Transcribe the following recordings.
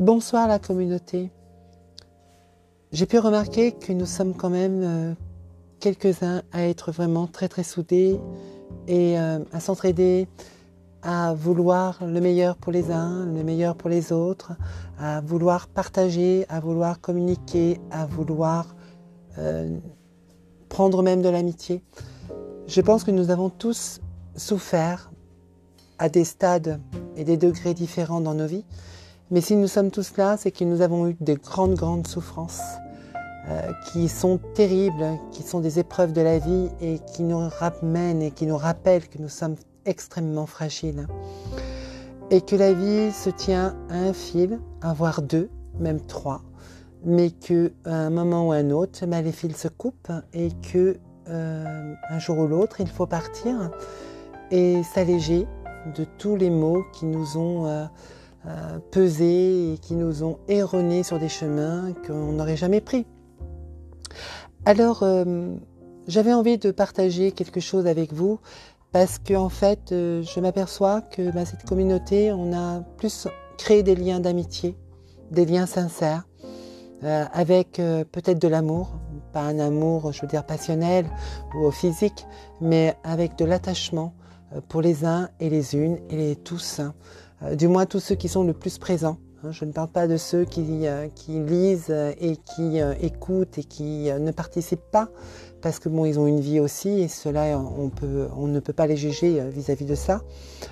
Bonsoir la communauté. J'ai pu remarquer que nous sommes quand même euh, quelques-uns à être vraiment très très soudés et euh, à s'entraider, à vouloir le meilleur pour les uns, le meilleur pour les autres, à vouloir partager, à vouloir communiquer, à vouloir euh, prendre même de l'amitié. Je pense que nous avons tous souffert à des stades et des degrés différents dans nos vies. Mais si nous sommes tous là, c'est que nous avons eu de grandes, grandes souffrances euh, qui sont terribles, qui sont des épreuves de la vie et qui nous ramènent et qui nous rappellent que nous sommes extrêmement fragiles. Et que la vie se tient à un fil, à voire deux, même trois, mais qu'à un moment ou un autre, ben, les fils se coupent et que euh, un jour ou l'autre, il faut partir et s'alléger de tous les maux qui nous ont euh, euh, pesés et qui nous ont erronés sur des chemins qu'on n'aurait jamais pris. Alors, euh, j'avais envie de partager quelque chose avec vous parce que en fait, euh, je m'aperçois que bah, cette communauté, on a plus créé des liens d'amitié, des liens sincères, avec peut-être de l'amour, pas un amour, je veux dire passionnel ou physique, mais avec de l'attachement pour les uns et les unes et les tous. Euh, du moins tous ceux qui sont le plus présents. Hein. Je ne parle pas de ceux qui, euh, lisent et qui euh, écoutent et qui ne participent pas, parce que bon, ils ont une vie aussi, et cela, on, ne peut pas les juger vis-à-vis de ça.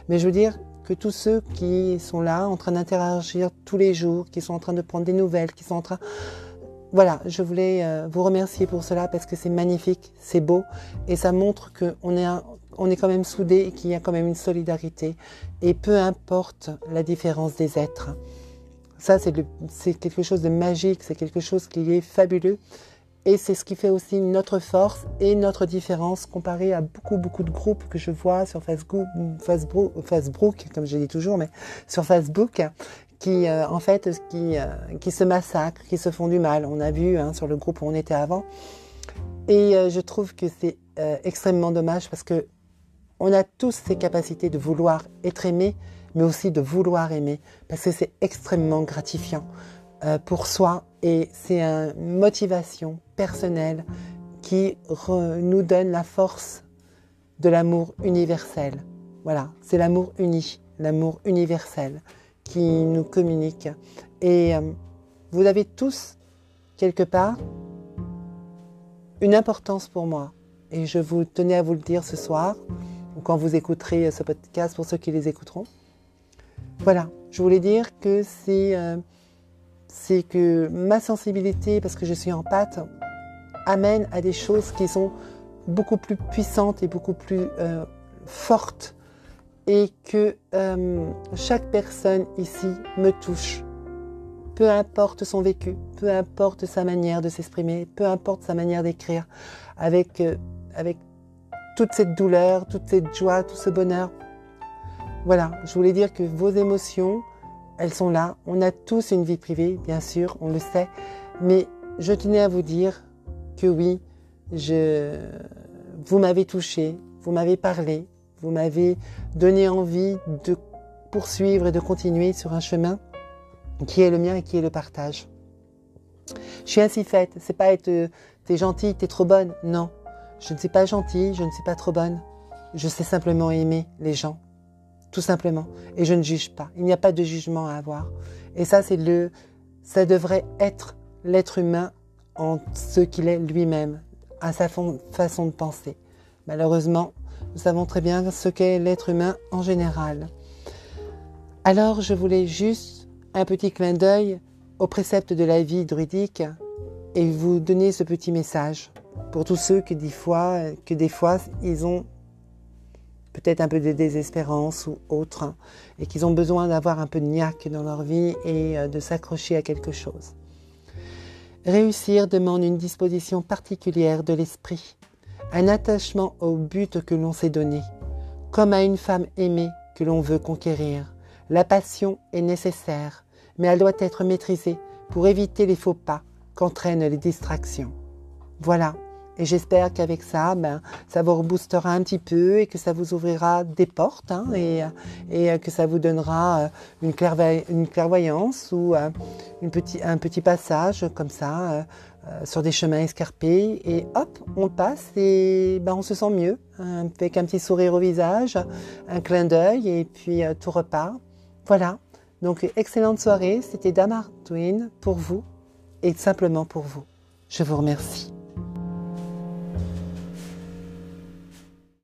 Mais je veux dire que tous ceux qui sont là, en train d'interagir tous les jours, qui sont en train de prendre des nouvelles, qui sont en train... Voilà, je voulais vous remercier pour cela parce que c'est magnifique, c'est beau, et ça montre qu'on est on est quand même soudés et qu'il y a quand même une solidarité. Et peu importe la différence des êtres. Ça, c'est quelque chose de magique, c'est quelque chose qui est fabuleux. Et c'est ce qui fait aussi notre force et notre différence comparé à beaucoup, beaucoup de groupes que je vois sur Facebook, Facebook, Facebook comme je dis toujours, mais sur Facebook, qui, euh, en fait, qui, euh, qui se massacrent, qui se font du mal. On a vu hein, sur le groupe où on était avant. Et euh, je trouve que c'est extrêmement dommage parce que on a tous ces capacités de vouloir être aimé, mais aussi de vouloir aimer, parce que c'est extrêmement gratifiant pour soi et c'est une motivation personnelle qui nous donne la force de l'amour universel. Voilà, c'est l'amour uni, l'amour universel qui nous communique. Et euh, vous avez tous, quelque part, une importance pour moi. Et je vous tenais à vous le dire ce soir quand vous écouterez ce podcast pour ceux qui les écouteront. Voilà, je voulais dire que c'est euh, que ma sensibilité, parce que je suis en pâte, amène à des choses qui sont beaucoup plus puissantes et beaucoup plus euh, fortes et que euh, chaque personne ici me touche. Peu importe son vécu, peu importe sa manière de s'exprimer, peu importe sa manière d'écrire, avec, avec toute cette douleur, toute cette joie, tout ce bonheur. Voilà, je voulais dire que vos émotions, elles sont là. On a tous une vie privée, bien sûr, on le sait. Mais je tenais à vous dire que oui, je, vous m'avez touché, vous m'avez parlé, vous m'avez donné envie de poursuivre et de continuer sur un chemin qui est le mien et qui est le partage. Je suis ainsi faite. C'est pas être t'es gentille, t'es trop bonne. Non. Je ne suis pas gentille, je ne suis pas trop bonne. Je sais simplement aimer les gens, tout simplement. Et je ne juge pas. Il n'y a pas de jugement à avoir. Et ça, c'est le, ça devrait être l'être humain en ce qu'il est lui-même, à sa façon de penser. Malheureusement, nous savons très bien ce qu'est l'être humain en général. Alors, je voulais juste un petit clin d'œil au précepte de la vie druidique et vous donner ce petit message pour tous ceux que des fois, que des fois ils ont peut-être un peu de désespérance ou autre, et qu'ils ont besoin d'avoir un peu de niaque dans leur vie et euh, de s'accrocher à quelque chose. Réussir demande une disposition particulière de l'esprit, un attachement au but que l'on s'est donné, comme à une femme aimée que l'on veut conquérir. La passion est nécessaire, mais elle doit être maîtrisée pour éviter les faux pas qu'entraînent les distractions. Voilà, Et j'espère qu'avec ça, ben, ça vous reboostera un petit peu et que ça vous ouvrira des portes hein, et, et, que ça vous donnera une, une clairvoyance ou petit, un petit passage comme ça sur des chemins escarpés et hop, on passe et ben, on se sent mieux hein, avec un petit sourire au visage, un clin d'œil et puis tout repart. Voilà, donc excellente soirée, c'était Damar Twin pour vous et simplement pour vous. Je vous remercie.